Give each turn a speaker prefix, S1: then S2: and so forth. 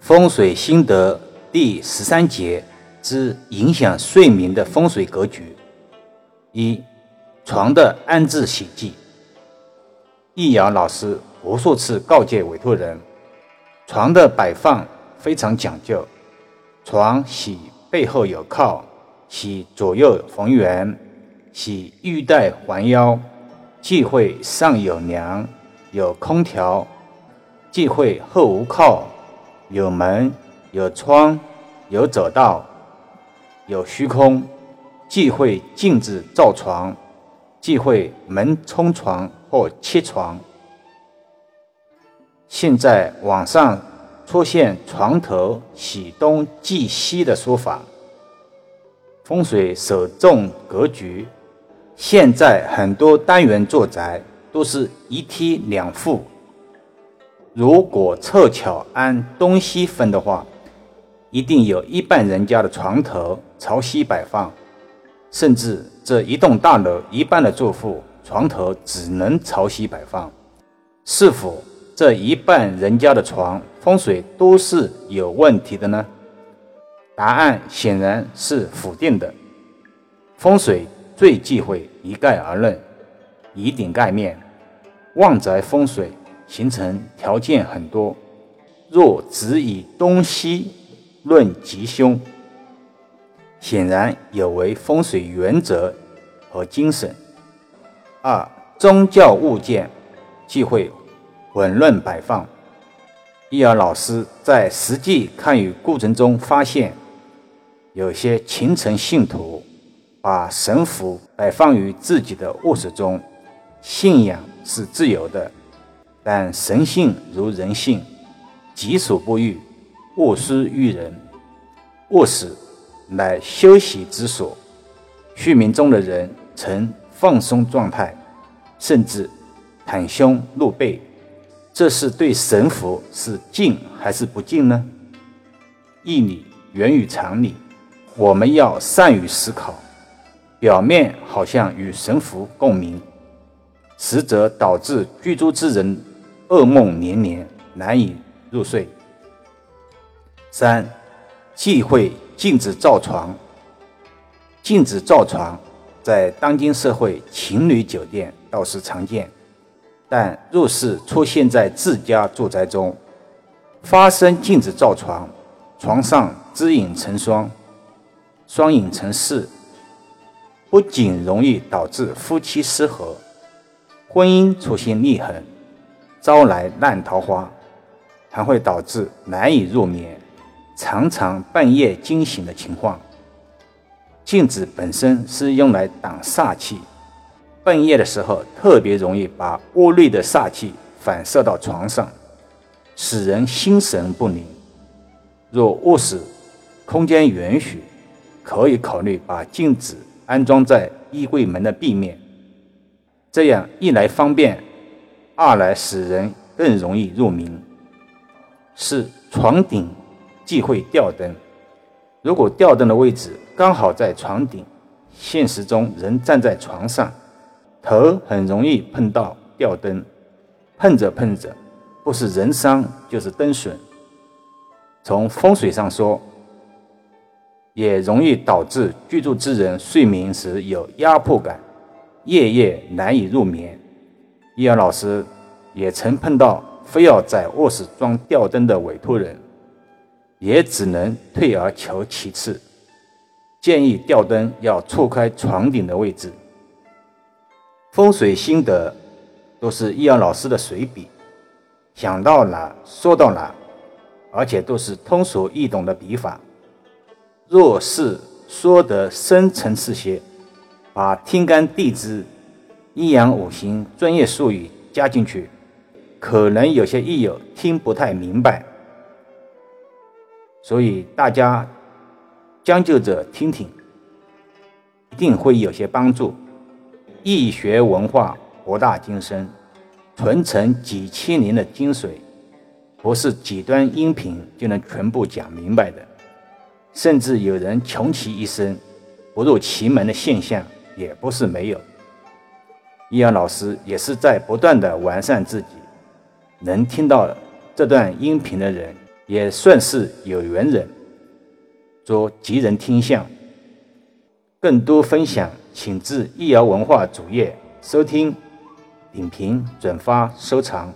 S1: 风水心得第十三节之影响睡眠的风水格局。一、床的安置喜忌。易遥老师无数次告诫委托人，床的摆放非常讲究。床喜背后有靠，喜左右逢源，喜玉带环腰，忌讳上有梁有空调，忌讳后无靠。有门、有窗、有走道、有虚空，忌讳镜子照床，忌讳门冲床或切床。现在网上出现床头喜东忌西的说法，风水首重格局。现在很多单元住宅都是一梯两户。如果凑巧按东西分的话，一定有一半人家的床头朝西摆放，甚至这一栋大楼一半的住户床头只能朝西摆放。是否这一半人家的床风水都是有问题的呢？答案显然是否定的。风水最忌讳一概而论，以顶盖面，旺宅风水。形成条件很多，若只以东西论吉凶，显然有违风水原则和精神。二、宗教物件忌讳混乱摆放。易儿老师在实际看与过程中发现，有些虔诚信徒把神符摆放于自己的卧室中，信仰是自由的。但神性如人性，己所不欲，勿施于人。卧室乃休息之所，睡眠中的人呈放松状态，甚至袒胸露背，这是对神佛是敬还是不敬呢？义理源于常理，我们要善于思考。表面好像与神符共鸣，实则导致居住之人。噩梦连连，难以入睡。三，忌讳禁止照床。禁止照床，在当今社会情侣酒店倒是常见，但若是出现在自家住宅中，发生禁止照床，床上知影成双，双影成四，不仅容易导致夫妻失和，婚姻出现裂痕。招来烂桃花，还会导致难以入眠，常常半夜惊醒的情况。镜子本身是用来挡煞气，半夜的时候特别容易把屋内的煞气反射到床上，使人心神不宁。若卧室空间允许，可以考虑把镜子安装在衣柜门的壁面，这样一来方便。二来使人更容易入眠。四床顶忌讳吊灯，如果吊灯的位置刚好在床顶，现实中人站在床上，头很容易碰到吊灯，碰着碰着，不是人伤就是灯损。从风水上说，也容易导致居住之人睡眠时有压迫感，夜夜难以入眠。易阳老师也曾碰到非要在卧室装吊灯的委托人，也只能退而求其次，建议吊灯要错开床顶的位置。风水心得都是易阳老师的随笔，想到哪说到哪，而且都是通俗易懂的笔法。若是说得深层次些，把天干地支。阴阳五行专业术语加进去，可能有些益友听不太明白，所以大家将就着听听，一定会有些帮助。易学文化博大精深，传承几千年的精髓，不是几段音频就能全部讲明白的。甚至有人穷其一生不入奇门的现象，也不是没有。易阳老师也是在不断的完善自己，能听到这段音频的人也算是有缘人，做吉人天相。更多分享，请至易瑶文化主页收听、点评、转发、收藏。